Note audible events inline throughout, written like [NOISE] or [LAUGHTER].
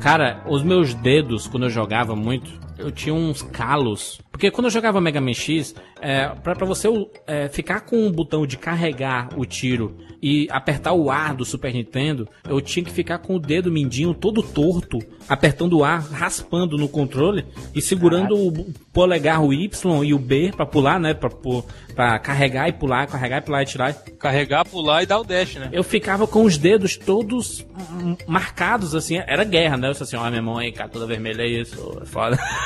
Cara, os meus dedos, quando eu jogava muito, eu tinha uns calos. Porque quando eu jogava Mega Man X, é, pra, pra você é, ficar com o botão de carregar o tiro e apertar o ar do Super Nintendo, eu tinha que ficar com o dedo mindinho todo torto, apertando o ar, raspando no controle e segurando o polegar, o Y e o B pra pular, né? Pra, pra carregar e pular, carregar e pular e tirar. Carregar, pular e dar o dash, né? Eu ficava com os dedos todos marcados, assim, era guerra, né? Eu disse assim, ó, minha mão aí, cara, toda vermelha é isso, é foda. [LAUGHS]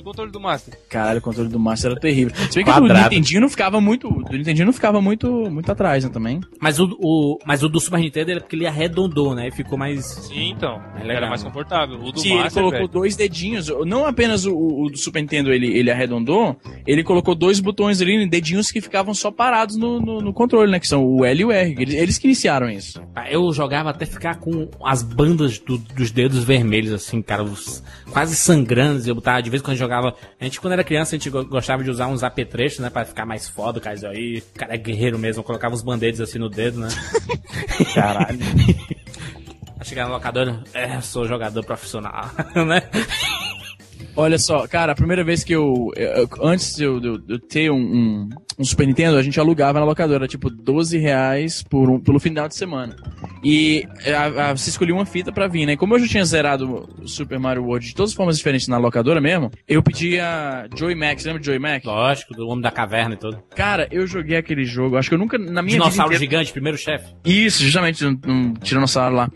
o controle do Master. Caralho, o controle do Master era terrível. Se bem que o Nintendinho não ficava muito. O Nintendinho não ficava muito, muito atrás, né, também. Mas o, o, mas o do Super Nintendo era porque ele arredondou, né? E ficou mais. Sim, então. era mais confortável. O do Sim, Master, ele colocou velho. dois dedinhos. Não apenas o, o, do Super Nintendo ele, ele arredondou, ele colocou dois botões ali, dedinhos que ficavam só parados no, no, no controle, né? Que são o L e o R. Eles, eles que iniciaram isso. Ah, eu jogava até ficar com as bandas do, dos dedos vermelhos, assim, cara, os, quase sangrando. Eu botava, de vez em quando jogava. A gente, quando era criança, a gente gostava de usar uns apetrechos, né? Pra ficar mais foda, o cara aí. O cara é guerreiro mesmo, colocava os band-aids assim no dedo, né? [LAUGHS] Caralho. Chegar na locadora, é, sou jogador profissional, [LAUGHS] né? Olha só, cara, a primeira vez que eu. eu antes de eu, de eu ter um, um, um, Super Nintendo, a gente alugava na locadora, tipo, 12 reais por um, pelo final de semana. E a, a, você escolhia uma fita pra vir, né? Como eu já tinha zerado o Super Mario World de todas as formas diferentes na locadora mesmo, eu pedia Joy Max, lembra de Joy Max? Lógico, do Homem da Caverna e tudo. Cara, eu joguei aquele jogo, acho que eu nunca, na minha Dinossauro vida inteira... gigante, primeiro chefe. Isso, justamente, um, um tiranossauro lá.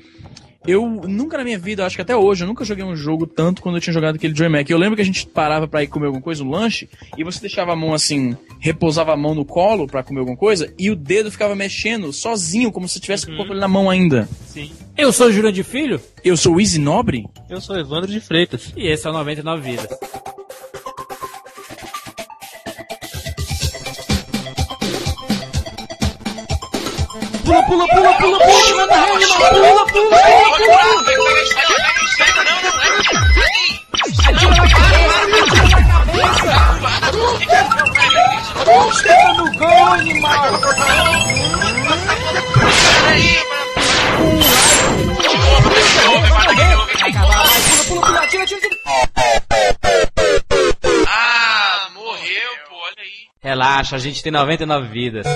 Eu nunca na minha vida, acho que até hoje, eu nunca joguei um jogo tanto quando eu tinha jogado aquele Joy Mac. Eu lembro que a gente parava para ir comer alguma coisa, um lanche, e você deixava a mão assim, repousava a mão no colo para comer alguma coisa, e o dedo ficava mexendo sozinho, como se tivesse uhum. com o controle na mão ainda. Sim. Eu sou o Júlio de Filho. Eu sou o Easy Nobre. Eu sou Evandro de Freitas. E esse é o 99 Vidas. Pula, pula, pula, pula, pula, pula, pula, pula, pula, pula, pula, pula, no gol, animal! Peraí, Ah, morreu, pô, olha aí. Relaxa, a gente tem 99 vidas.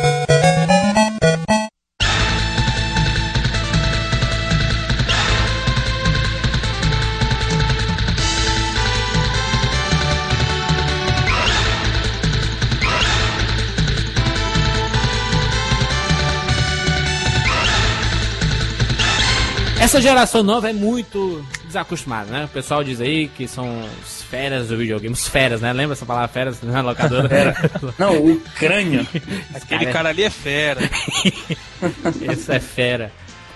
Essa geração nova é muito desacostumada, né? O pessoal diz aí que são os feras do videogame. Os feras, né? Lembra essa palavra feras na locadora? [LAUGHS] Não, o crânio. [LAUGHS] Aquele cara, cara ali é fera. [LAUGHS] Esse é fera.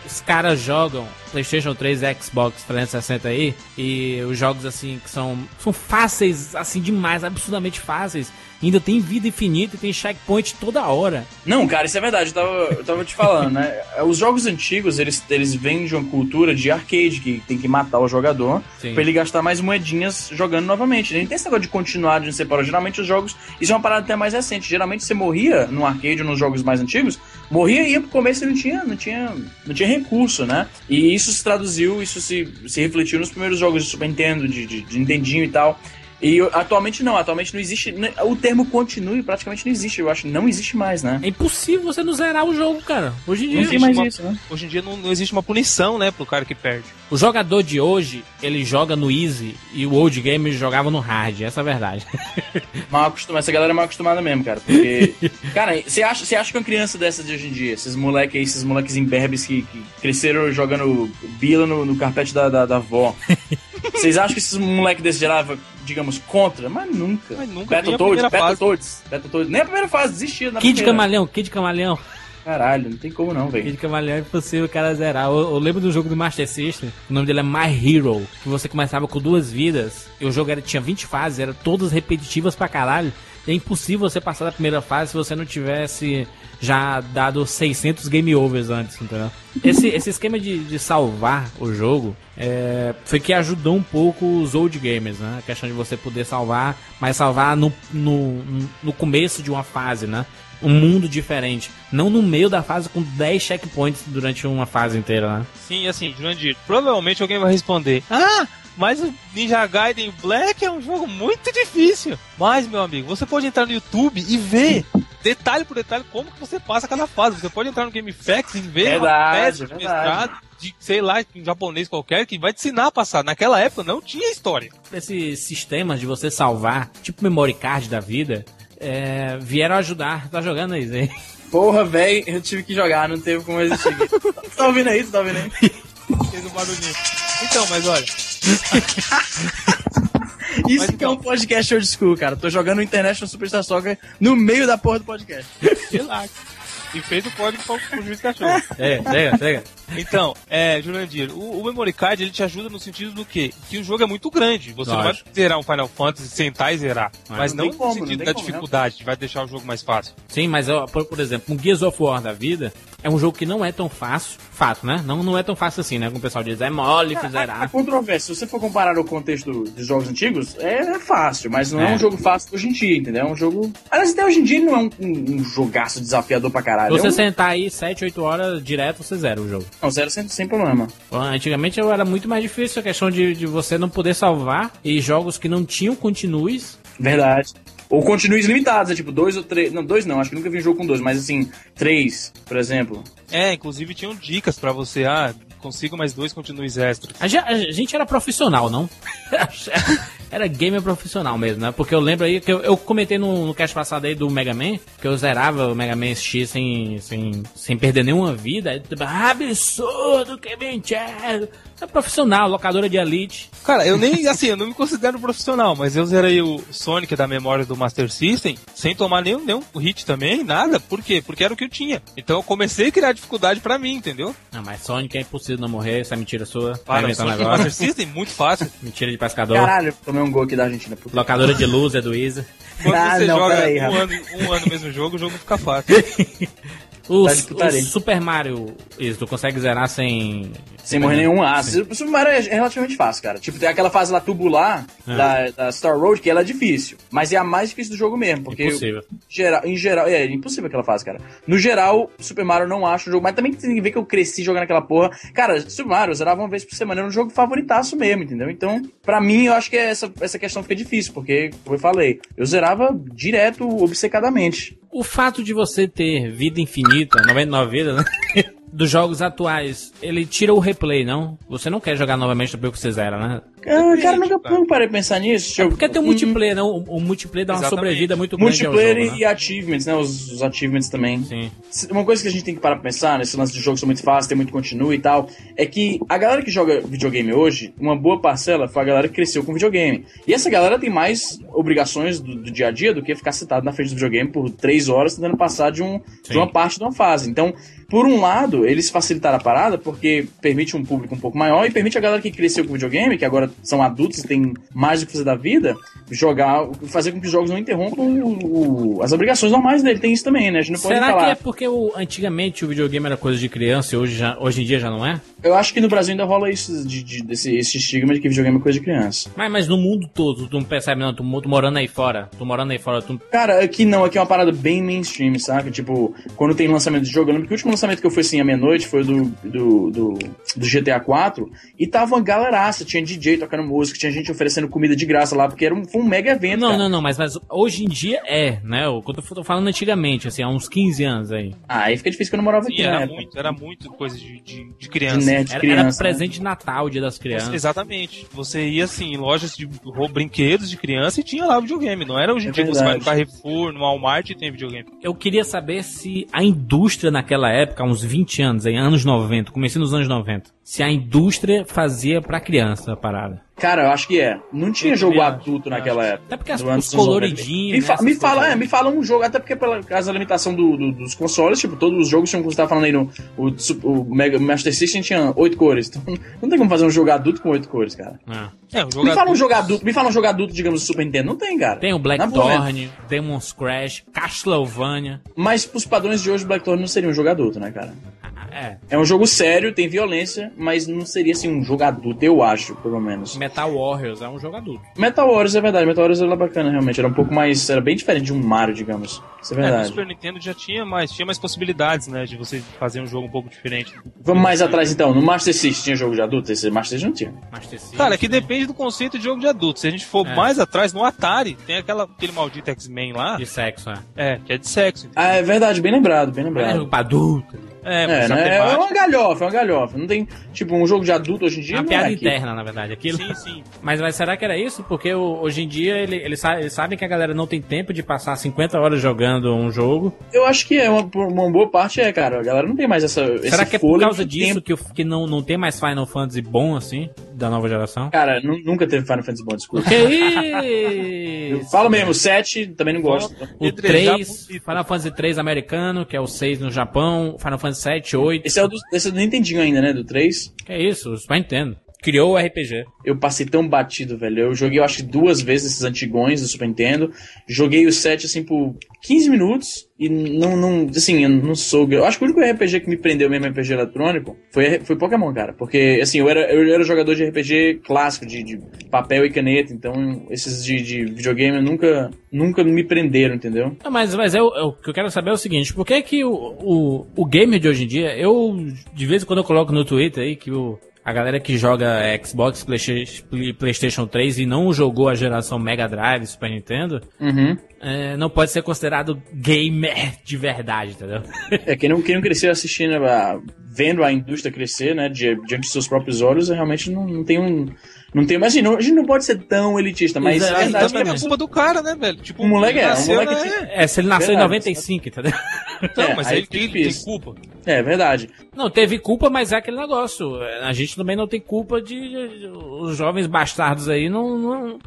Os caras jogam PlayStation 3 e Xbox 360 aí e os jogos assim que são são fáceis assim demais, absurdamente fáceis ainda tem vida infinita e tem checkpoint toda hora. Não, cara, isso é verdade. Eu tava, eu tava te falando, né? [LAUGHS] Os jogos antigos, eles, eles vêm de uma cultura de arcade, que tem que matar o jogador Sim. pra ele gastar mais moedinhas jogando novamente. Não tem esse negócio de continuar de separar. Geralmente os jogos. Isso é uma parada até mais recente. Geralmente você morria no arcade ou nos jogos mais antigos, morria e ia pro começo e não tinha, não tinha, não tinha recurso, né? E isso se traduziu, isso se, se refletiu nos primeiros jogos de Super Nintendo, de, de, de Nintendinho e tal. E atualmente não, atualmente não existe. Né, o termo continue praticamente não existe, eu acho. Não existe mais, né? É impossível você não zerar o jogo, cara. Hoje em dia. Não existe mais uma, isso, né? Hoje em dia não, não, existe uma punição, né, pro cara que perde. O jogador de hoje, ele joga no Easy e o Old Game jogava no Hard, essa é a verdade. [LAUGHS] mal acostumado, essa galera é mal acostumada mesmo, cara. Porque. [LAUGHS] cara, você acha, você acha que uma criança dessa de hoje em dia, esses moleques aí, esses moleques imberbes que, que cresceram jogando Bila no, no carpete da, da, da avó. [LAUGHS] Vocês acham que esses moleques desse gerava, digamos, contra? Mas nunca. Mas nunca Battletoads, Battletoads, Battletoads. Nem a primeira fase, desistia na Kid primeira. Camaleão, Kid Camaleão. Caralho, não tem como não, velho. Kid Camaleão é impossível o cara zerar. Eu, eu, lembro do jogo do Master System, o nome dele é My Hero, que você começava com duas vidas, e o jogo era, tinha 20 fases, eram todas repetitivas pra caralho. É impossível você passar da primeira fase se você não tivesse já dado 600 game overs antes, entendeu? Esse, esse esquema de, de salvar o jogo é, foi que ajudou um pouco os old gamers, né? A questão de você poder salvar, mas salvar no, no, no começo de uma fase, né? um mundo diferente. Não no meio da fase com 10 checkpoints durante uma fase inteira, né? Sim, assim, Jurandir, provavelmente alguém vai responder: Ah, mas o Ninja Gaiden Black é um jogo muito difícil. Mas, meu amigo, você pode entrar no YouTube e ver detalhe por detalhe como que você passa cada fase. Você pode entrar no GameFAQs e ver verdade, uma peça verdade. de, sei lá, em japonês qualquer, que vai te ensinar a passar. Naquela época não tinha história. Esses sistemas de você salvar, tipo memory card da vida, é, vieram ajudar. Tá jogando aí, Zé? Porra, velho, eu tive que jogar, não teve como existir. [LAUGHS] tá ouvindo aí? Tá ouvindo aí? Fez um barulhinho. Então, mas olha. [LAUGHS] Isso que então... é um podcast old school, cara. Tô jogando International Superstar Soccer no meio da porra do podcast. Relaxa. E fez o código para o juiz cachorro. É, pega, pega. Então, é, Jurandir, o, o Memory Card ele te ajuda no sentido do quê? Que o jogo é muito grande. Você não vai zerar um Final Fantasy, sentar e zerar. Mas, mas não, não como, no sentido da dificuldade, que vai deixar o jogo mais fácil. Sim, mas por, por exemplo, um Gears of War da vida é um jogo que não é tão fácil. Fato, né? Não, não é tão fácil assim, né? Como o pessoal diz, é mole, é, zerar. A, a controvérsia, se você for comparar o contexto dos jogos antigos, é, fácil, mas não é. é. um jogo fácil hoje em dia, entendeu? É um jogo. Aliás, até hoje em dia não é um, um, um jogaço desafiador pra caralho. Se você é um... sentar aí 7, 8 horas direto, você zera o jogo. Não, zero sem, sem problema. Antigamente era muito mais difícil a questão de, de você não poder salvar e jogos que não tinham continues. Verdade. Ou continues limitados, é tipo dois ou três. Não, dois não, acho que nunca vi um jogo com dois, mas assim, três, por exemplo. É, inclusive tinham dicas para você, ah, consigo mais dois continues extras. A, gente era profissional, não? [LAUGHS] era gamer profissional mesmo, né? Porque eu lembro aí que eu, eu comentei no, no cast passado aí do Mega Man, que eu zerava o Mega Man X sem, sem, sem perder nenhuma vida. Tipo, absurdo, que mentira! É profissional, locadora de Elite. Cara, eu nem, assim, eu não me considero profissional, mas eu zerei o Sonic da memória do Master System sem tomar nenhum, nenhum hit também, nada. Por quê? Porque era o que eu tinha. Então eu comecei a criar dificuldade pra mim, entendeu? Não, mas Sonic é impossível não morrer, essa é mentira sua. Para, o Sonic agora. Master System, muito fácil. [LAUGHS] mentira de pescador. Caralho, tomei um gol aqui da Argentina. Puta. Locadora de luz é do Isa. Quando ah, você não, joga aí, um, ano, um ano mesmo jogo, o jogo fica fácil. [LAUGHS] O, o Super Mario, isso, tu consegue zerar sem. Sem morrer nenhum. Ah, o Super Mario é relativamente fácil, cara. Tipo, tem aquela fase lá tubular é. da, da, Star Road, que ela é difícil. Mas é a mais difícil do jogo mesmo. Porque impossível. Geral, em geral, é, é impossível aquela fase, cara. No geral, Super Mario não acho um jogo. Mas também tem que ver que eu cresci jogando aquela porra. Cara, Super Mario eu zerava uma vez por semana. Era um jogo favoritaço mesmo, entendeu? Então, pra mim, eu acho que essa, essa questão fica difícil. Porque, como eu falei, eu zerava direto, obcecadamente. O fato de você ter vida infinita, 99 vidas, né? Dos jogos atuais, ele tira o replay, não? Você não quer jogar novamente depois que você zera, né? Ah, cara, nunca, nunca parei de pensar nisso. É porque tem o multiplayer, né? O, o multiplayer dá uma Exatamente. sobrevida muito grande Multiplayer jogo, né? e achievements, né? Os, os, achievements também. Sim. Uma coisa que a gente tem que parar pra pensar, nesse lance de jogos são muito fáceis, tem muito continue e tal, é que a galera que joga videogame hoje, uma boa parcela foi a galera que cresceu com videogame. E essa galera tem mais obrigações do, do dia a dia do que ficar sentado na frente do videogame por três horas tentando passar de, um, de uma parte de uma fase. Então, por um lado, eles facilitaram a parada porque permite um público um pouco maior e permite a galera que cresceu com videogame, que agora são adultos e tem mais do que fazer da vida, jogar, fazer com que os jogos não interrompam o, o, as obrigações normais dele. Tem isso também, né? A gente não pode Será falar. que é porque o, antigamente o videogame era coisa de criança e hoje, já, hoje em dia já não é? Eu acho que no Brasil ainda rola isso, de, de, desse, esse estigma de que videogame é coisa de criança. Mas, mas no mundo todo, tu não percebe, não? Tu, tu morando aí fora, tu morando aí fora, tu... Cara, aqui não, aqui é uma parada bem mainstream, saca? Tipo, quando tem lançamento de jogo, eu lembro que o último lançamento que eu fui assim à meia-noite foi do, do, do, do, GTA 4 e tava uma galeraça, tinha DJ tocando música, tinha gente oferecendo comida de graça lá, porque era um, foi um mega evento. Não, cara. não, não, mas, mas hoje em dia é, né? Eu tô falando antigamente, assim, há uns 15 anos aí. Ah, aí fica difícil que eu não morava Sim, aqui, era né? Muito, era muito coisa de, de, de criança. De nerd, era, criança, era presente de Natal, dia das crianças. Exatamente. Você ia assim, em lojas de brinquedos de criança e tinha lá videogame. Não era hoje em é dia que você vai no Carrefour, no Walmart e tem videogame. Eu queria saber se a indústria naquela época, há uns 20 anos, em anos 90, comecei nos anos 90, se a indústria fazia pra criança a parada. Cara, eu acho que é. Não tinha jogo adulto naquela época. Até porque as, os coloridinhos. Me, fa me fala, é, me fala um jogo, até porque pela causa da limitação do, do, dos consoles, tipo, todos os jogos, como você tava falando aí no o, o Mega Master System tinha oito cores. [LAUGHS] Então não tem como fazer um jogo adulto com oito cores, cara. É. É, um jogo me fala um jogo adulto, me fala um jogo adulto, digamos, do Super Nintendo. Não tem, cara. Tem o Blackthorn, Demon's Crash, Castlevania. Mas pros padrões de hoje, o Blackthorn não seria um jogo adulto, né, cara? é. é um jogo sério, tem violência, mas não seria assim um jogo adulto, eu acho, pelo menos. Metal Warriors é um jogo adulto. Metal Warriors é verdade, Metal Warriors era bacana, realmente. Era um pouco mais. Era bem diferente de um Mario, digamos. Isso é verdade. É, no Super Nintendo já tinha mais, tinha mais possibilidades, né? De você fazer um jogo um pouco diferente. Vamos mais atrás então. No Master System tinha jogo de adulto? Esse Master System não tinha. Master System. Cara, é que depende do conceito de jogo de adulto. Se a gente for é. mais atrás, no Atari, tem aquela, aquele maldito X-Men lá. De sexo, é. É, que é de sexo. Entendeu? Ah, é verdade, bem lembrado, bem lembrado. É jogo pra adulto. É, é, né? é uma galhofa, é uma galhofa. Não tem, tipo, um jogo de adulto hoje em dia. É uma piada é interna, na verdade. Aquilo. Sim, sim. [LAUGHS] Mas, mas será que era isso? Porque hoje em dia ele, ele sabe, eles sabem que a galera não tem tempo de passar 50 horas jogando um jogo. Eu acho que é uma, uma boa parte é, cara. A galera não tem mais essa. Será que é por causa disso que, que não, não tem mais Final Fantasy bom assim, da nova geração? Cara, nunca teve Final Fantasy bom, desculpa. Que isso? Fala mesmo, o 7 também não gosto. O 3, Final Fantasy 3 americano, que é o 6 no Japão, Final Fantasy 7, 8. Esse é o do, esse é do Nintendinho ainda, né? Do 3. Que é isso, Super Nintendo. Criou o RPG. Eu passei tão batido, velho. Eu joguei, eu acho duas vezes esses antigões do Super Nintendo. Joguei o 7, assim, por 15 minutos. E não, não, assim, eu não sou. Eu acho que o único RPG que me prendeu mesmo RPG eletrônico foi, foi Pokémon, cara. Porque, assim, eu era, eu era jogador de RPG clássico, de, de papel e caneta. Então, esses de, de videogame nunca, nunca me prenderam, entendeu? Não, mas mas eu, eu, o que eu quero saber é o seguinte: por que que o, o, o gamer de hoje em dia, eu, de vez em quando eu coloco no Twitter aí que o a galera que joga Xbox, PlayStation 3 e não jogou a geração Mega Drive, Super Nintendo, uhum. é, não pode ser considerado gamer de verdade, entendeu? [LAUGHS] É, quem não, quem não cresceu assistindo, vendo a indústria crescer, né, diante de seus próprios olhos, realmente não, não tem um não tem, mas assim, não, a gente não pode ser tão elitista, mas é, verdade também é culpa do cara, né, velho? Tipo, o moleque é, o moleque é, é, se ele nasceu verdade, em 95, entendeu? [LAUGHS] Não, é, mas ele tem, tem culpa. É, verdade. Não, teve culpa, mas é aquele negócio. A gente também não tem culpa de, de os jovens bastardos aí não. não...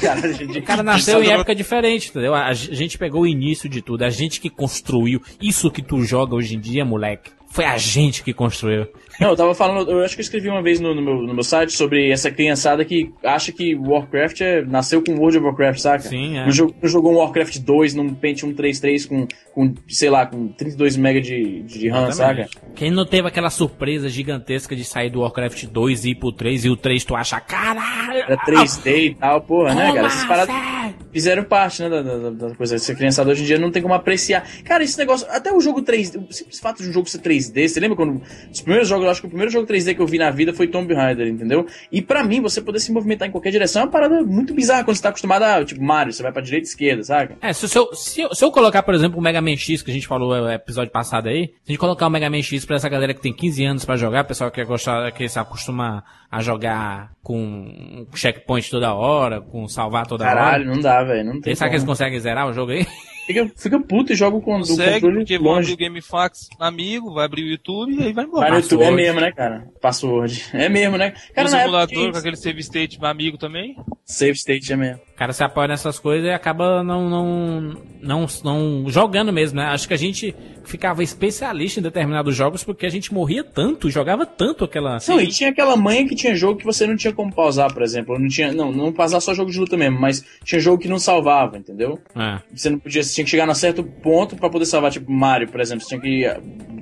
Cara, [LAUGHS] o cara nasceu em época diferente, entendeu? A gente pegou o início de tudo, a gente que construiu isso que tu joga hoje em dia, moleque. Foi a gente que construiu. Não, eu tava falando, eu acho que eu escrevi uma vez no, no, meu, no meu site sobre essa criançada que acha que Warcraft é, nasceu com World of Warcraft, saca? Sim, é. Não, jogou, não jogou um Warcraft 2 num Pentium 33 com, com, sei lá, com 32 MB de, de RAM, saca? Quem não teve aquela surpresa gigantesca de sair do Warcraft 2 e ir pro 3 e o 3 tu acha, caralho! Era 3D e tal, porra, né, cara? Essas paradas fizeram parte, né, da, da, da coisa. Essa criançada hoje em dia não tem como apreciar. Cara, esse negócio, até o jogo 3D, o simples fato de um jogo ser 3D, você lembra quando os primeiros jogos, eu acho que o primeiro jogo 3D que eu vi na vida foi Tomb Raider, entendeu? E para mim, você poder se movimentar em qualquer direção é uma parada muito bizarra quando você tá acostumado a, tipo, Mario, você vai pra direita e esquerda, saca? É, se, eu, se, eu, se eu colocar, por exemplo, o Mega Man X, que a gente falou no episódio passado aí, se a gente colocar o Mega Man X pra essa galera que tem 15 anos para jogar, pessoal que gostar, que se acostuma a jogar com checkpoint toda hora, com salvar toda Caralho, hora. Caralho, não dá, velho, não tem Será que eles conseguem zerar o jogo aí? [LAUGHS] Fica, fica puto e joga com Consegue, o controle porque longe. abrir o GameFAQs amigo, vai abrir o YouTube e aí vai embora. Vai no YouTube, é mesmo, né, cara? Password. É mesmo, né? Cara, o simulador com aquele save state amigo também. Save state é mesmo. Cara se apoia nessas coisas e acaba não, não, não, não jogando mesmo, né? Acho que a gente ficava especialista em determinados jogos porque a gente morria tanto, jogava tanto aquela. Não, e tinha aquela manha que tinha jogo que você não tinha como pausar, por exemplo. Não tinha. Não, não pausar só jogo de luta mesmo, mas tinha jogo que não salvava, entendeu? É. Você não podia. Você tinha que chegar num certo ponto para poder salvar, tipo Mario, por exemplo. Você tinha que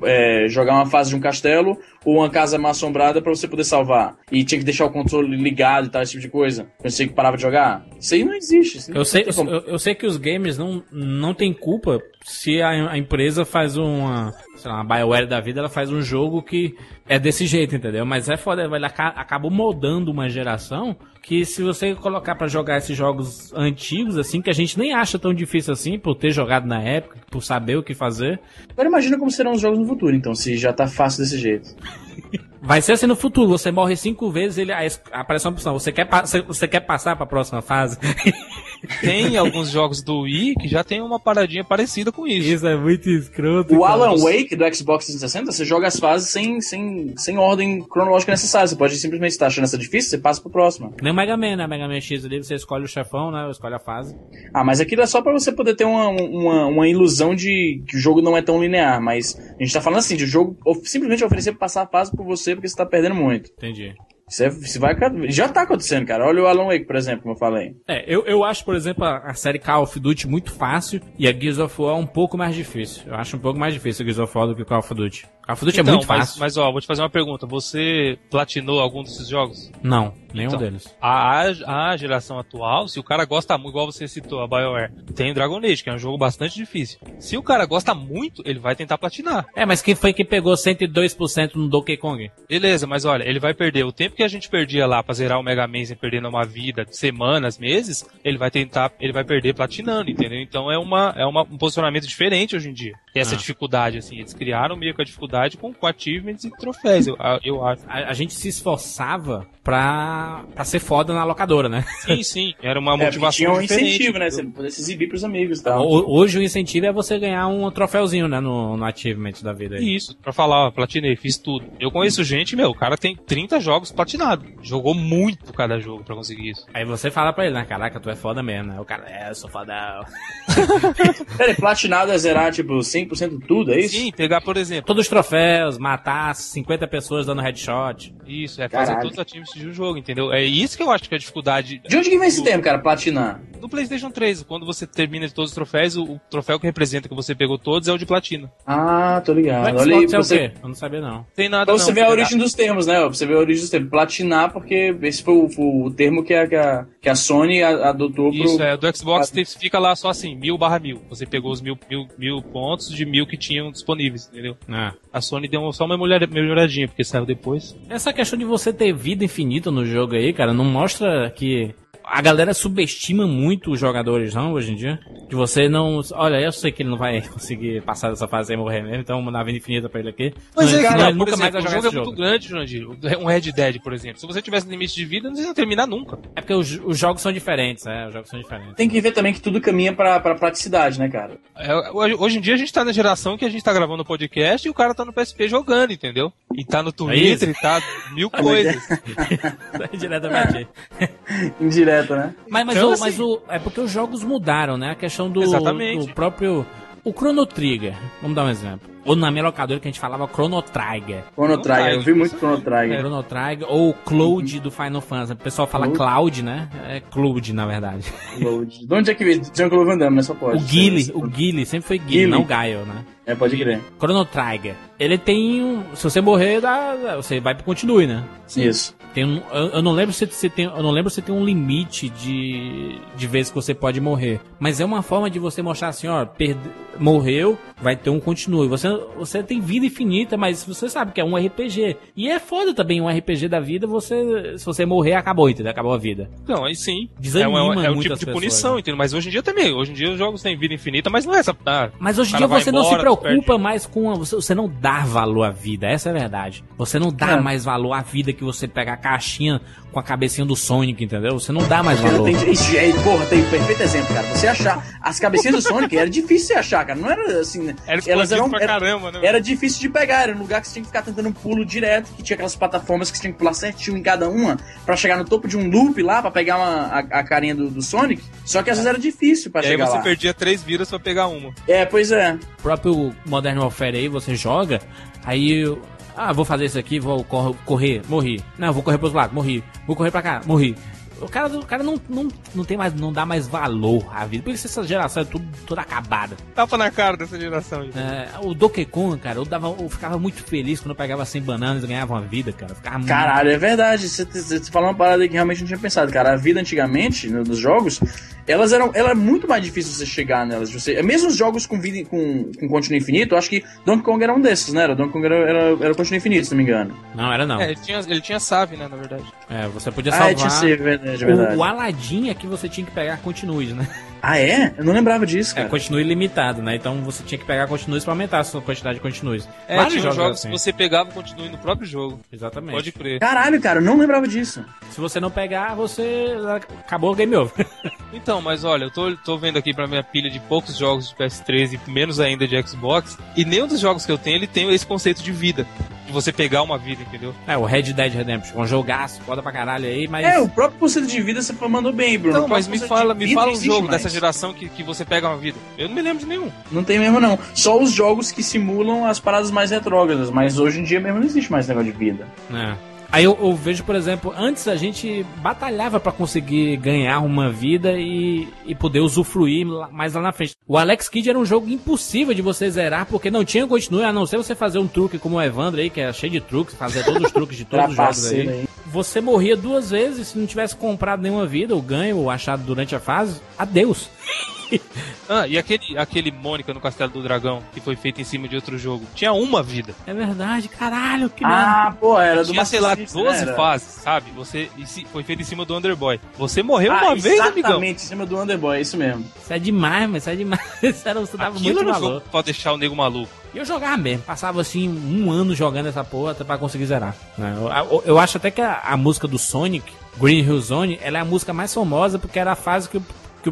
é, jogar uma fase de um castelo ou uma casa mal assombrada para você poder salvar. E tinha que deixar o controle ligado e tal, esse tipo de coisa. Quando você parava de jogar. Isso aí não existe. Eu, sei, eu, eu, sei que os gamers não, não tem culpa se a, a empresa faz uma, sei lá, uma BioWare da vida, ela faz um jogo que é desse jeito, entendeu? Mas é foda, ele acabou moldando uma geração que se você colocar para jogar esses jogos antigos, assim, que a gente nem acha tão difícil assim, por ter jogado na época, por saber o que fazer. Agora imagina como serão os jogos no futuro, então, se já tá fácil desse jeito. [LAUGHS] Vai ser assim no futuro, você morre cinco vezes, ele aparece uma opção, você quer, você quer passar para a próxima fase? [LAUGHS] Tem alguns jogos do Wii que já tem uma paradinha parecida com isso. Isso é muito escroto. O. Alan Wake do Xbox 360, você joga as fases sem, sem, sem ordem cronológica necessária. Você pode simplesmente estar achando essa difícil, você passa pro próximo. Nem o Mega Man, né? Mega Man X ali, você escolhe o chefão, né? Escolhe a fase. Ah, mas aquilo é só para você poder ter uma, uma, uma, ilusão de que o jogo não é tão linear. Mas a gente tá falando assim, de o jogo simplesmente oferecer pra passar a fase por você porque você tá perdendo muito. Entendi. Isso, é, isso vai, já tá acontecendo, cara. Olha o Alan Wake, por exemplo, como eu falei. É, eu, eu acho, por exemplo, a, a, série Call of Duty muito fácil e a Gears of War um pouco mais difícil. Eu acho um pouco mais difícil a Gears of War do que o Call of Duty. Of Duty é então, é muito mas, fácil. Mas, ó, vou te fazer uma pergunta. Você platinou algum desses jogos? Não, nenhum então, deles. A, a, geração atual, se o cara gosta muito, igual você citou, a BioWare, tem o Dragon Age, que é um jogo bastante difícil. Se o cara gosta muito, ele vai tentar platinar. É, mas quem foi que pegou 102% no Donkey Kong? Beleza, mas olha, ele vai perder o tempo que a gente perdia lá pra zerar o Mega Man sem perder uma vida, semanas, meses, ele vai tentar, ele vai perder platinando, entendeu? Então é, uma, é uma, um posicionamento diferente hoje em dia. E essa ah. dificuldade, assim, eles criaram meio que a dificuldade com, com achievements e troféus, eu, eu acho. A, a gente se esforçava pra, pra ser foda na locadora, né? Sim, sim. Era uma é, motivação tinha um diferente. incentivo, né? Você poder se exibir pros amigos e tal. Hoje o incentivo é você ganhar um troféuzinho, né? No, no achievement da vida. Aí. Isso, pra falar, ó, platinei, fiz tudo. Eu conheço gente, meu, o cara tem 30 jogos platinados. Jogou muito cada jogo pra conseguir isso. Aí você fala pra ele, né? Caraca, tu é foda mesmo, né? O cara, é, eu sou foda. [LAUGHS] Peraí, platinado é zerar, tipo, 100% tudo, é isso? Sim, pegar, por exemplo. Todos os troféus, matar 50 pessoas dando headshot. Isso, é fazer Caralho. todos os achievements de um jogo, entendeu? É isso que eu acho que é a dificuldade. De onde que vem esse termo, cara, platinar? No PlayStation 3, quando você termina de todos os troféus, o, o, troféu que representa que você pegou todos é o de platina. Ah, tô ligado. Mas Olha aí, é você... o quê? Eu não sabia não. Tem nada então não, você vê a origem dos termos, né? Você vê a origem dos termos. Platinar, porque esse foi o, foi o termo que a, que a, que a Sony adotou pro... Isso, é. Do Xbox fica lá só assim, mil barra mil. Você pegou os mil, mil, mil pontos de mil que tinham disponíveis, entendeu? Ah. A Sony deu só uma melhoradinha, porque saiu depois. Essa questão de você ter vida infinita no jogo aí, cara, não mostra que a galera subestima muito os jogadores, não, hoje em dia? Que você não. Olha, eu sei que ele não vai [LAUGHS] conseguir passar dessa fase e morrer mesmo, então vou mandar a vida infinita pra ele aqui. Mas é, cara, nunca exemplo, mais vai jogar o jogo é jogo. muito grande, Jurandir. Um Red Dead, por exemplo. Se você tivesse limite de vida, não ia terminar nunca. É porque os, os, jogos são diferentes, né? Os jogos são diferentes. Tem que ver também que tudo caminha pra, pra praticidade, né, cara? É, hoje em dia a gente tá na geração que a gente tá gravando podcast e o cara tá no PSP jogando, entendeu? E tá no Twitter, é e tá mil coisas. [LAUGHS] Diretamente. [LAUGHS] Indireto, né? Mas, mas, então, o, assim... mas o, é porque os jogos mudaram, né? A questão do, do próprio. O Chrono Trigger, vamos dar um exemplo. Ou na minha locadora que a gente falava Chrono Trigger. Chrono Trigger, eu vi muito Chrono Trigger. É, Chrono Trigger, ou Cloud do Final Fantasy. O pessoal fala Cloud, Cloud né? É Cloud, na verdade. Cloud. De onde é que veio? Jean-Claude Van Damme, né? Só pode. O Guile, o Guile, sempre foi Guile, não Gaio, né? É, pode crer. Chrono Trigger. Ele tem um. Se você morrer, dá, você vai pro continue, né? Isso. Tem um, eu, eu, não lembro se, se tem, eu não lembro se tem um limite de, de vezes que você pode morrer. Mas é uma forma de você mostrar assim, ó, perde, morreu, vai ter um continue. Você, você tem vida infinita, mas você sabe que é um RPG. E é foda também um RPG da vida, você. Se você morrer, acabou, entendeu? Acabou a vida. Não, aí sim. Desanima é, um, é um tipo de pessoas, punição, né? entendeu? Mas hoje em dia também. Hoje em dia os jogos têm vida infinita, mas não é essa. Ah, mas hoje em dia você embora, não se preocupa mais com. A, você, você não dá valor à vida, essa é a verdade. Você não dá é. mais valor à vida que você pega a caixinha com a cabecinha do Sonic, entendeu? Você não dá mais valor. Tem, é, porra, tem um perfeito exemplo, cara. Você achar as cabecinhas do Sonic era difícil de achar, cara. Não era assim. Era elas eram pra caramba, né? Era difícil de pegar, era um lugar que você tinha que ficar tentando um pulo direto, que tinha aquelas plataformas que você tinha que pular certinho em cada uma para chegar no topo de um loop lá, para pegar uma, a, a, carinha do, do, Sonic. Só que às vezes era difícil para chegar lá. E aí você perdia três vidas para pegar uma. É, pois é. O próprio Modern Warfare aí, você joga, aí ah, vou fazer isso aqui, vou correr, morri. Não, vou correr pro outro lado, morri. Vou correr pra cá, morri. O cara, o cara não, não, não tem mais, não dá mais valor à vida. Por isso essa geração é tudo, toda acabada. Tapa na cara dessa geração. É, o Donkey Kong, cara, eu, dava, eu ficava muito feliz quando eu pegava 100 bananas e ganhava uma vida, cara. Ficava Caralho, muito... é verdade. Você, você falou uma parada que realmente não tinha pensado, cara. A vida antigamente, nos jogos, elas eram. Ela é muito mais difícil você chegar nelas. Você, mesmo os jogos com vida com, com continuo infinito, eu acho que Donkey Kong era um desses, né? Era, Donkey Kong era, era, era continuo infinito, se não me engano. Não, era não. É, ele tinha, ele tinha save, né, na verdade. É, você podia salvar. Ah, tinha save, verdade, verdade. O, o Aladdin é que você tinha que pegar continues, né? Ah, é? Eu não lembrava disso, é, cara. É, continue limitado, né? Então você tinha que pegar continues pra aumentar a sua quantidade de continues. É, Vários tinha jogos, jogos assim. que você pegava continue no próprio jogo. Exatamente. Pode crer. Caralho, cara, eu não lembrava disso. Se você não pegar, você acabou o game over. [LAUGHS] então, mas olha, eu tô, tô vendo aqui pra minha pilha de poucos jogos de PS3 e menos ainda de Xbox, e nenhum dos jogos que eu tenho, ele tem esse conceito de vida de você pegar uma vida, entendeu? É, o Red Dead Redemption, um jogaço, foda pra caralho aí, mas... É, o próprio conceito de vida você mandou bem, Bruno. Não, mas me fala, me fala um jogo mais. dessa geração que, que você pega uma vida. Eu não me lembro de nenhum. Não tem mesmo, não. Só os jogos que simulam as paradas mais retrógradas, mas hoje em dia mesmo não existe mais negócio de vida. É. Aí eu, eu, vejo, por exemplo, antes a gente batalhava para conseguir ganhar uma vida e, e poder usufruir mais lá na frente. O Alex Kidd era um jogo impossível de você zerar, porque não tinha continue, a não ser você fazer um truque como o Evandro aí, que é cheio de truques, fazer todos os truques de [LAUGHS] todos os jogos aí. aí. Você morria duas vezes se não tivesse comprado nenhuma vida, ou ganho, ou achado durante a fase. Adeus. [LAUGHS] ah, e aquele, aquele Mônica no Castelo do Dragão, que foi feito em cima de outro jogo, tinha uma vida. É verdade, caralho, que Ah, merda. pô, era do Tinha, sei lá, 12 né, fases, sabe? Você foi feito em cima do Underboy. Você morreu ah, uma vez, amigão. Exatamente, em cima do Underboy, é isso mesmo. Isso é demais, mas isso é demais. [LAUGHS] Isso era, você dava Aquilo muito valor. Jogo pra deixar o nego maluco. E eu jogava mesmo, passava assim um ano jogando essa porra até pra conseguir zerar. Né? Eu, eu, eu acho até que a, a, música do Sonic, Green Hill Zone, ela é a música mais famosa porque era a fase que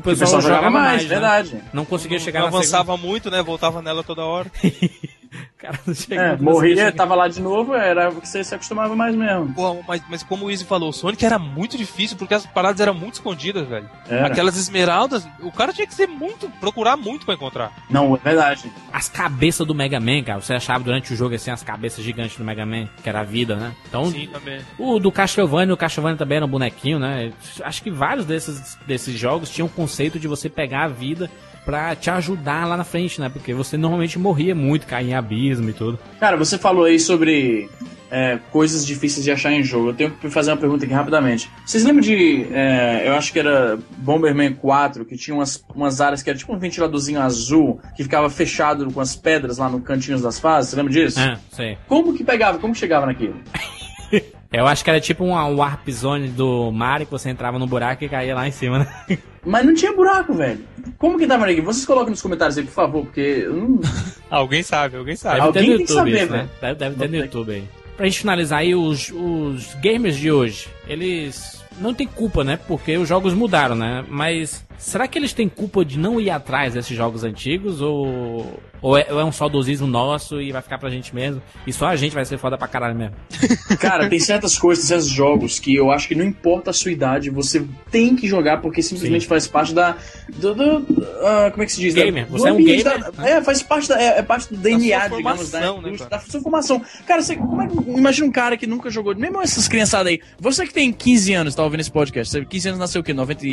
que o pessoal, o pessoal jogava, jogava, mais, mais né? verdade. Não conseguia chegar não avançava segunda. muito, né? Voltava nela toda hora. [LAUGHS] [LAUGHS] cara não chega, é, morria, tava lá de novo, era o que você se acostumava mais mesmo. Pô, mas, mas como o Easy falou, o Sonic era muito difícil porque as paradas eram muito escondidas, velho. Era. Aquelas esmeraldas, o cara tinha que ser muito, procurar muito para encontrar. Não, é verdade. As cabeças do Mega Man, cara, você achava durante o jogo assim as cabeças gigantes do Mega Man, que era a vida, né? Então, Sim, também. O do Castlevania, o Castlevania também era um bonequinho, né? Acho que vários desses, desses jogos tinham o conceito de você pegar a vida pra te ajudar lá na frente, né? Porque você normalmente morria muito, caía em abismo e tudo. Cara, você falou aí sobre é, coisas difíceis de achar em jogo. Eu tenho que fazer uma pergunta aqui rapidamente. Vocês lembram de. É, eu acho que era Bomberman 4, que tinha umas, umas áreas que era tipo um ventiladorzinho azul, que ficava fechado com as pedras lá no cantinho das fases? Você lembra disso? É, sei. Como que pegava? Como que chegava naquilo? [LAUGHS] Eu acho que era tipo um warp zone do Mario que você entrava no buraco e caía lá em cima, né? [LAUGHS] Mas não tinha buraco, velho. Como que tava aqui? Vocês coloquem nos comentários aí, por favor, porque eu não... [LAUGHS] alguém sabe, alguém sabe. Deve alguém ter no YouTube saber, isso, né? Deve, deve ter no YouTube aí. Pra gente finalizar aí, os, os gamers de hoje, eles não tem culpa, né? Porque os jogos mudaram, né? Mas será que eles têm culpa de não ir atrás desses jogos antigos? Ou, ou, é, ou é um saudosismo nosso e vai ficar pra gente mesmo? E só a gente vai ser foda pra caralho mesmo? [LAUGHS] Cara, tem certas coisas, certos jogos que eu acho que não importa a sua idade, você tem que jogar porque simplesmente Sim. faz parte da. Do, do uh, como é que se diz? Gamer. Da, você é um gamer? Da, né? É, faz parte da. É, é parte do DNA, da digamos, da, né, da sua formação. Cara, você, como é, imagina um cara que nunca jogou. Mesmo essas criançadas aí. Você que tem 15 anos, tá ouvindo esse podcast. Você 15 anos nasceu o quê? 90,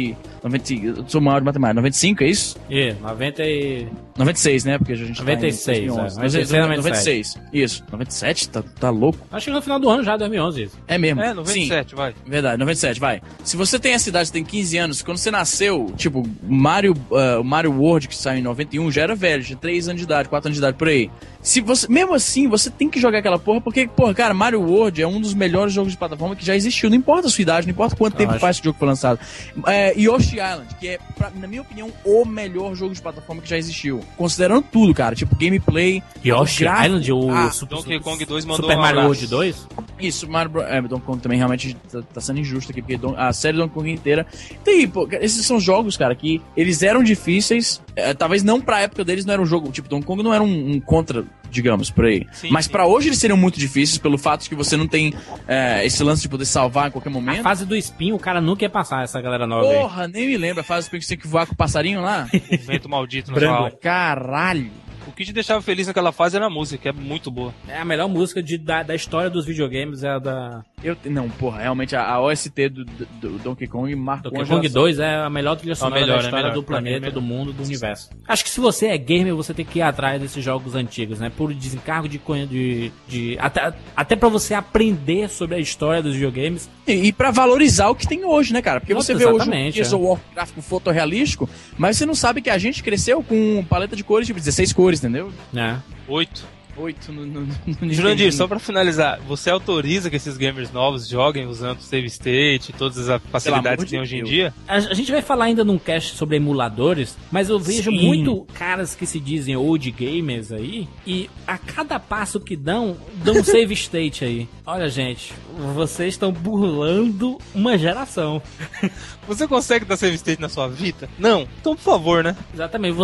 90 eu sou maior de matemática. 95, é isso? É, yeah, 90 e... 96, né? Porque a gente 96, tá em 2011. É, 96, 96. Isso. 97? Tá, tá louco? Acho que no final do ano já, 2011 isso. É mesmo? É, 97, Sim. vai. Verdade, 97, vai. Se você tem essa idade, você tem 15 anos, quando você nasceu, tipo, Mario, uh, Mario World, que saiu em 91, já era velho, tinha 3 anos de idade, 4 anos de idade, por aí. Se você, mesmo assim, você tem que jogar aquela porra, porque, porra, cara, Mario World é um dos melhores jogos de plataforma que já existiu. Não importa a sua idade, não importa quanto Eu tempo acho. faz esse jogo foi lançado. É, Yoshi Island, que é, pra, na minha opinião, o melhor jogo de plataforma que já existiu. Considerando tudo, cara. Tipo, gameplay. Yoshi o Island, o ah, Super, Donkey Kong 2 mandou Super um Mario World 2? Isso, Mario é, Donkey Kong também realmente tá, tá sendo injusto aqui, porque a série Donkey Kong inteira. Tem, pô, esses são jogos, cara, que eles eram difíceis. É, talvez não pra época deles não era um jogo. Tipo, Donkey Kong não era um, um contra digamos, por aí. Sim, Mas para hoje eles seriam muito difíceis pelo fato de que você não tem é, esse lance de poder salvar em qualquer momento. A fase do espinho, o cara nunca ia passar essa galera nova Porra, aí. nem me lembra a fase do espinho que você tem que voar com o passarinho lá. [LAUGHS] o vento maldito no Caralho. O que te deixava feliz naquela fase era a música, que é muito boa. É a melhor música de, da, da história dos videogames, é a da. Eu, não, porra, realmente a, a OST do, do, do, Donkey Kong marcou Donkey Kong 2 é a melhor trilha sonora melhor, da história é do planeta, do mundo, do universo. Acho que se você é gamer, você tem que ir atrás desses jogos antigos, né? Por desencargo de. de, de até, até pra você aprender sobre a história dos videogames. E, e pra valorizar o que tem hoje, né, cara? Porque você vê hoje um é. o gráfico fotorrealístico, mas você não sabe que a gente cresceu com paleta de cores, tipo 16 cores, entendeu? É. Oito. Oito no, no, no Jurandir, só pra finalizar, você autoriza que esses gamers novos joguem usando save state e todas as facilidades que tem hoje em dia? A, a, gente vai falar ainda num cast sobre emuladores, mas eu vejo Sim. muito caras que se dizem old gamers aí, e a cada passo que dão, dão um save state aí. Olha, gente, vocês estão burlando uma geração. [LAUGHS] Você consegue dar save state na sua vida? Não. Então, por favor, né? Exatamente.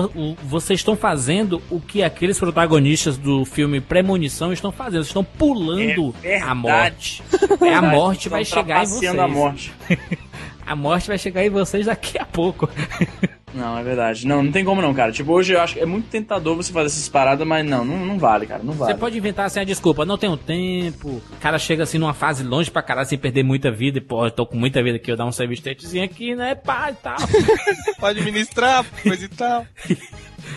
Vocês estão fazendo o que aqueles protagonistas do filme Premonição estão fazendo. Estão pulando é a morte. É a morte vai chegar em vocês. a morte. [LAUGHS] a morte vai chegar em vocês daqui a pouco. [LAUGHS] Não, é verdade. Não, não tem como não, cara. Tipo, hoje eu acho que é muito tentador você fazer essas paradas, mas não, não, não vale, cara. Não vale. Você pode inventar assim a desculpa, não tenho tempo. O cara chega assim numa fase longe pra caralho sem perder muita vida e, pô, eu tô com muita vida aqui, eu dar um statezinho aqui, né, pá e tal. [LAUGHS] pode administrar, coisa e tal.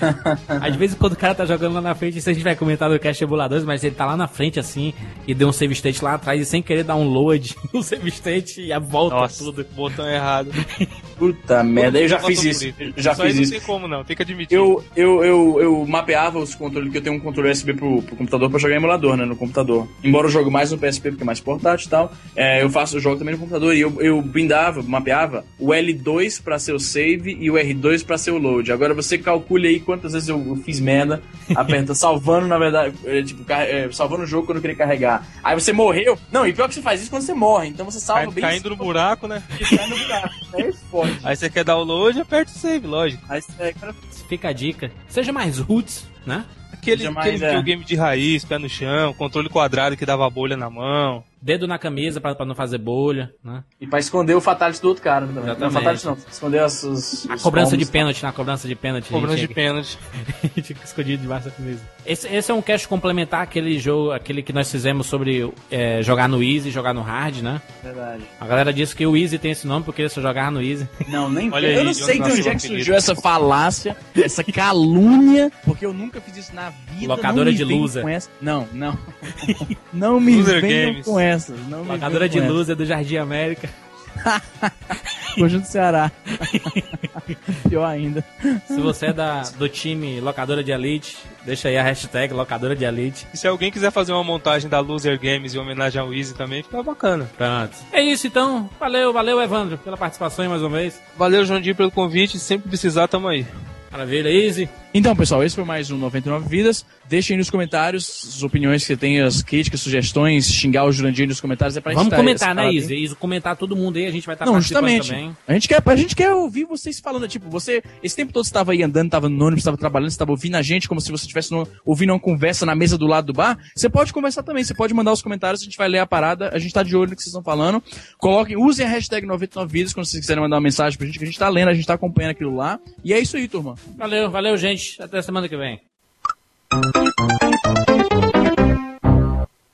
[LAUGHS] Às vezes quando o cara tá jogando lá na frente, isso a gente vai comentar no Cast Emuladores, mas ele tá lá na frente assim e deu um save state lá atrás e sem querer dar um load [LAUGHS] no save state e a volta Nossa, tudo. Botão errado. [LAUGHS] Puta merda, eu já fiz isso. isso. Já Só fiz não isso. Não tem como não, tem que admitir. Eu, eu, eu, eu mapeava os controles, que eu tenho um controle USB pro, pro computador pra jogar emulador, né, no computador. Embora eu jogue mais no PSP porque é mais portátil e tal, é, eu faço o jogo também no computador e eu, eu brindava, mapeava o L2 pra ser o save e o R2 pra ser o load. Agora você calcule aí quantas vezes eu, eu fiz merda, aperta [LAUGHS] salvando, na verdade, é, tipo, é, salvando o jogo quando eu queria carregar. Aí você morreu. Não, e pior que você faz isso quando você morre, então você salva Cai, bem. Caindo no buraco, né? [LAUGHS] Caindo no buraco. Aí fode. Aí você quer download, aperta o save, lógico. Aí é, cara... Fica a dica. Seja mais roots, né? Aquele, mais, aquele é. videogame de raiz, pé no chão, controle quadrado que dava bolha na mão dedo na camisa para não fazer bolha, né? E para esconder o fatality do outro cara também. Não, fatality não, esconder as, os, A cobrança de pênalti, na cobrança de pênalti. Cobrança de pênalti. [LAUGHS] Fica escondido debaixo da camisa. Esse, esse é um cast complementar aquele jogo, aquele que nós fizemos sobre é, jogar no Easy e jogar no Hard, né? Verdade. A galera disse que o Easy tem esse nome porque ele só jogava no Easy. Não, nem Olha Eu aí, não sei de onde é que surgiu essa falácia, essa calúnia, porque eu nunca fiz isso na vida. Locadora de loser. Não, não. [LAUGHS] não me loser venham games. com essas. Não me Locadora de luz é do Jardim América. [LAUGHS] Conjunto Ceará. [LAUGHS] Pior ainda. Se você é da, do time Locadora de Elite, deixa aí a hashtag Locadora de Elite. E se alguém quiser fazer uma montagem da Loser Games em homenagem ao Easy também, fica bacana. Pronto. É isso então. Valeu, valeu, Evandro, pela participação aí mais uma vez. Valeu, João Dinho, pelo convite. Sempre precisar, tamo aí. Maravilha, Easy. Então, pessoal, esse foi mais um 99 Vidas. Deixem nos comentários as opiniões que você tem, as críticas, sugestões, xingar o Jurandir nos comentários. É pra Vamos gente comentar, né, Isa? Isa? Comentar todo mundo aí, a gente vai estar tá Não, justamente. também. A gente, quer, a gente quer ouvir vocês falando, tipo, você, esse tempo todo estava aí andando, estava no ônibus, estava trabalhando, estava ouvindo a gente como se você estivesse ouvindo uma conversa na mesa do lado do bar. Você pode conversar também, você pode mandar os comentários, a gente vai ler a parada, a gente tá de olho no que vocês estão falando. Coloquem, usem a hashtag 99 Vidas quando vocês quiserem mandar uma mensagem pra gente, que a gente tá lendo, a gente tá acompanhando aquilo lá. E é isso aí, turma. Valeu, valeu, gente. Até semana que vem.